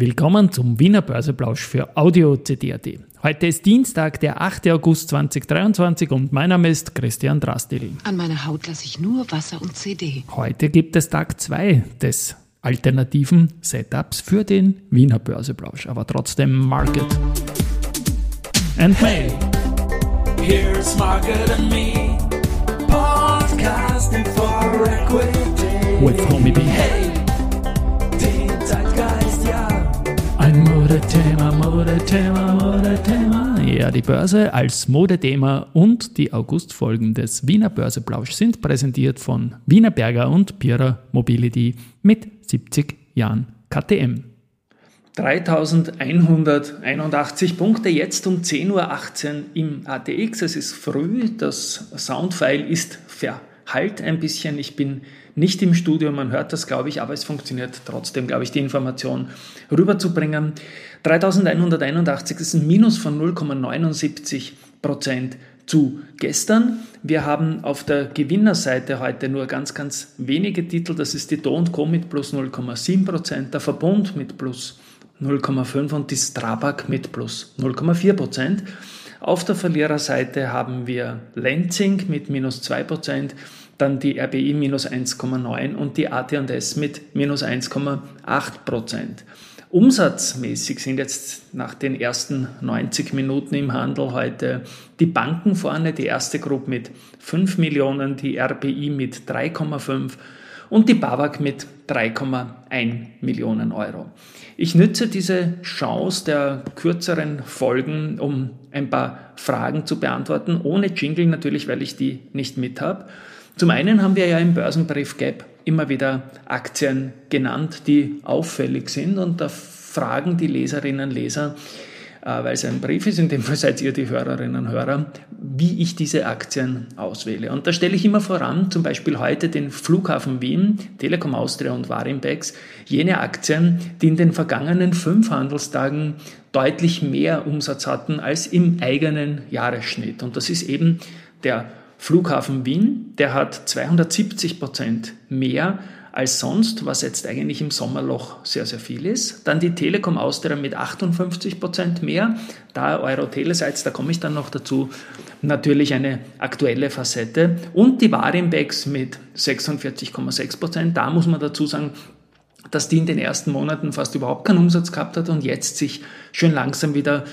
Willkommen zum Wiener Börseplausch für Audio CD.at. Heute ist Dienstag, der 8. August 2023 und mein Name ist Christian Drastil. An meiner Haut lasse ich nur Wasser und CD. Heute gibt es Tag 2 des alternativen Setups für den Wiener Börseplausch, aber trotzdem Market and Mail. Here's Market and Me, podcasting for equity. With Homie B. Hey. Modethema, Modethema. Ja, die Börse als Modethema und die Augustfolgen des Wiener Börseplausch sind präsentiert von Wiener Berger und Pira Mobility mit 70 Jahren KTM. 3181 Punkte jetzt um 10.18 Uhr im ATX. Es ist früh, das Soundfile ist verhallt ein bisschen. Ich bin nicht im Studio, man hört das, glaube ich, aber es funktioniert trotzdem, glaube ich, die Information rüberzubringen. 3181 ist ein Minus von 0,79 Prozent zu gestern. Wir haben auf der Gewinnerseite heute nur ganz, ganz wenige Titel. Das ist die Do Co mit plus 0,7 Prozent, der Verbund mit plus 0,5 und die Strabag mit plus 0,4 Prozent. Auf der Verliererseite haben wir Lenzing mit minus 2 Prozent, dann die RBI minus 1,9 und die AT&S mit minus 1,8 Prozent. Umsatzmäßig sind jetzt nach den ersten 90 Minuten im Handel heute die Banken vorne, die erste Gruppe mit 5 Millionen, die RBI mit 3,5 und die BAWAG mit 3,1 Millionen Euro. Ich nütze diese Chance der kürzeren Folgen, um ein paar Fragen zu beantworten, ohne Jingle natürlich, weil ich die nicht mit habe. Zum einen haben wir ja im Börsenbrief Gap immer wieder Aktien genannt, die auffällig sind und da fragen die Leserinnen und Leser, äh, weil es ein Brief ist, in dem Fall seid ihr die Hörerinnen und Hörer, wie ich diese Aktien auswähle. Und da stelle ich immer voran, zum Beispiel heute den Flughafen Wien, Telekom Austria und Warimbex, jene Aktien, die in den vergangenen fünf Handelstagen deutlich mehr Umsatz hatten als im eigenen Jahresschnitt. Und das ist eben der Flughafen Wien, der hat 270 Prozent mehr als sonst, was jetzt eigentlich im Sommerloch sehr, sehr viel ist. Dann die Telekom Austria mit 58 Prozent mehr. Da Euro-Telesites, da komme ich dann noch dazu, natürlich eine aktuelle Facette. Und die Warimbex mit 46,6 Prozent. Da muss man dazu sagen, dass die in den ersten Monaten fast überhaupt keinen Umsatz gehabt hat und jetzt sich schön langsam wieder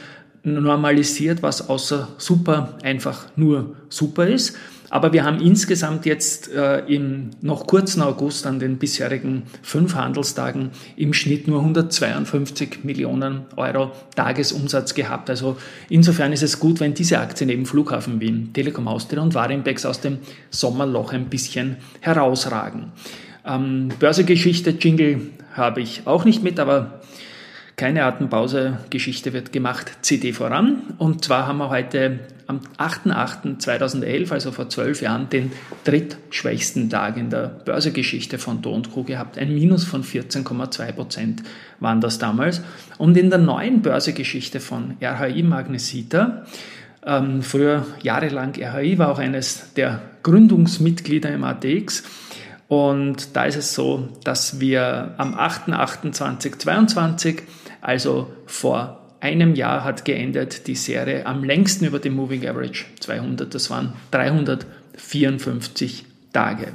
normalisiert, was außer super einfach nur super ist. Aber wir haben insgesamt jetzt äh, im noch kurzen August an den bisherigen fünf Handelstagen im Schnitt nur 152 Millionen Euro Tagesumsatz gehabt. Also insofern ist es gut, wenn diese Aktien eben Flughafen Wien, Telekom Austria und Warimbex aus dem Sommerloch ein bisschen herausragen. Ähm, Börsegeschichte, Jingle habe ich auch nicht mit, aber keine Atempause, Geschichte wird gemacht, CD voran. Und zwar haben wir heute am 8.8.2011, also vor zwölf Jahren, den drittschwächsten Tag in der Börsegeschichte von Do Co. gehabt. Ein Minus von 14,2 Prozent waren das damals. Und in der neuen Börsegeschichte von RHI Magnesita, ähm, früher jahrelang RHI war auch eines der Gründungsmitglieder im ATX, und da ist es so, dass wir am 8.8.2022 also vor einem Jahr hat geendet die Serie am längsten über dem Moving Average 200. Das waren 354 Tage.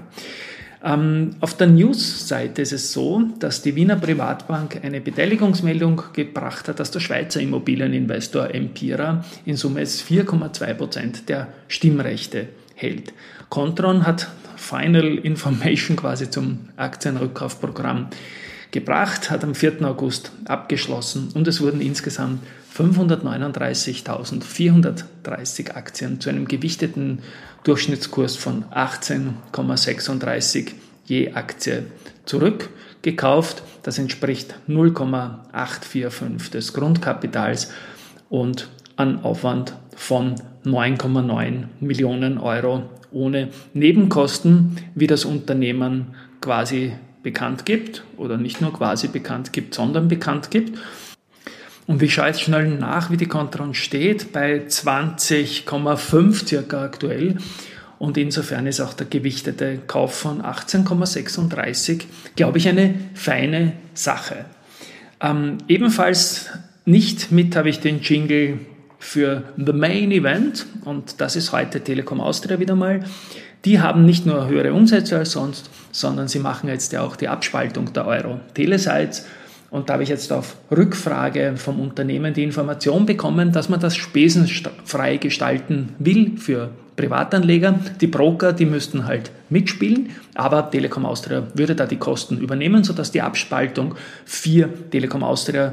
Ähm, auf der News-Seite ist es so, dass die Wiener Privatbank eine Beteiligungsmeldung gebracht hat, dass der Schweizer Immobilieninvestor Empira in Summe 4,2 Prozent der Stimmrechte hält. Contron hat Final Information quasi zum Aktienrückkaufprogramm gebracht, hat am 4. August abgeschlossen und es wurden insgesamt 539.430 Aktien zu einem gewichteten Durchschnittskurs von 18,36 je Aktie zurückgekauft. Das entspricht 0,845 des Grundkapitals und an Aufwand von 9,9 Millionen Euro ohne Nebenkosten, wie das Unternehmen quasi bekannt gibt oder nicht nur quasi bekannt gibt, sondern bekannt gibt. Und ich schaue jetzt schnell nach, wie die Kontron steht, bei 20,5 circa aktuell. Und insofern ist auch der gewichtete Kauf von 18,36, glaube ich, eine feine Sache. Ähm, ebenfalls nicht mit habe ich den Jingle für The Main Event und das ist heute Telekom Austria wieder mal. Die haben nicht nur höhere Umsätze als sonst, sondern sie machen jetzt ja auch die Abspaltung der Euro Telesites. Und da habe ich jetzt auf Rückfrage vom Unternehmen die Information bekommen, dass man das spesenfrei gestalten will für Privatanleger. Die Broker, die müssten halt mitspielen, aber Telekom Austria würde da die Kosten übernehmen, sodass die Abspaltung für Telekom Austria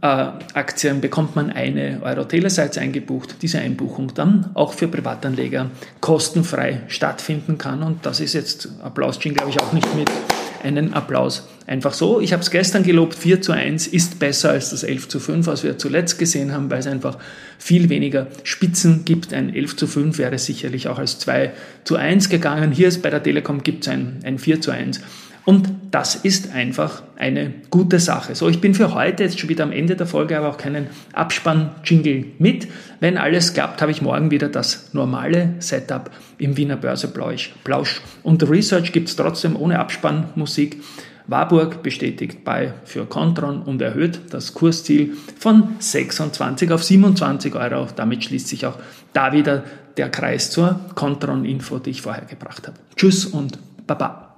Aktien bekommt man eine Euro Telesites eingebucht, diese Einbuchung dann auch für Privatanleger kostenfrei stattfinden kann. Und das ist jetzt Applaus, glaube ich, auch nicht mit einen Applaus einfach so. Ich habe es gestern gelobt, 4 zu 1 ist besser als das 11 zu 5, was wir zuletzt gesehen haben, weil es einfach viel weniger Spitzen gibt. Ein 11 zu 5 wäre sicherlich auch als 2 zu 1 gegangen. Hier ist bei der Telekom gibt es ein, ein 4 zu 1. Und das ist einfach eine gute Sache. So, ich bin für heute jetzt schon wieder am Ende der Folge, aber auch keinen Abspann-Jingle mit. Wenn alles klappt, habe ich morgen wieder das normale Setup im Wiener Börseplausch. Und Research gibt es trotzdem ohne Abspannmusik. Warburg bestätigt bei für Contron und erhöht das Kursziel von 26 auf 27 Euro. Damit schließt sich auch da wieder der Kreis zur Contron-Info, die ich vorher gebracht habe. Tschüss und Baba.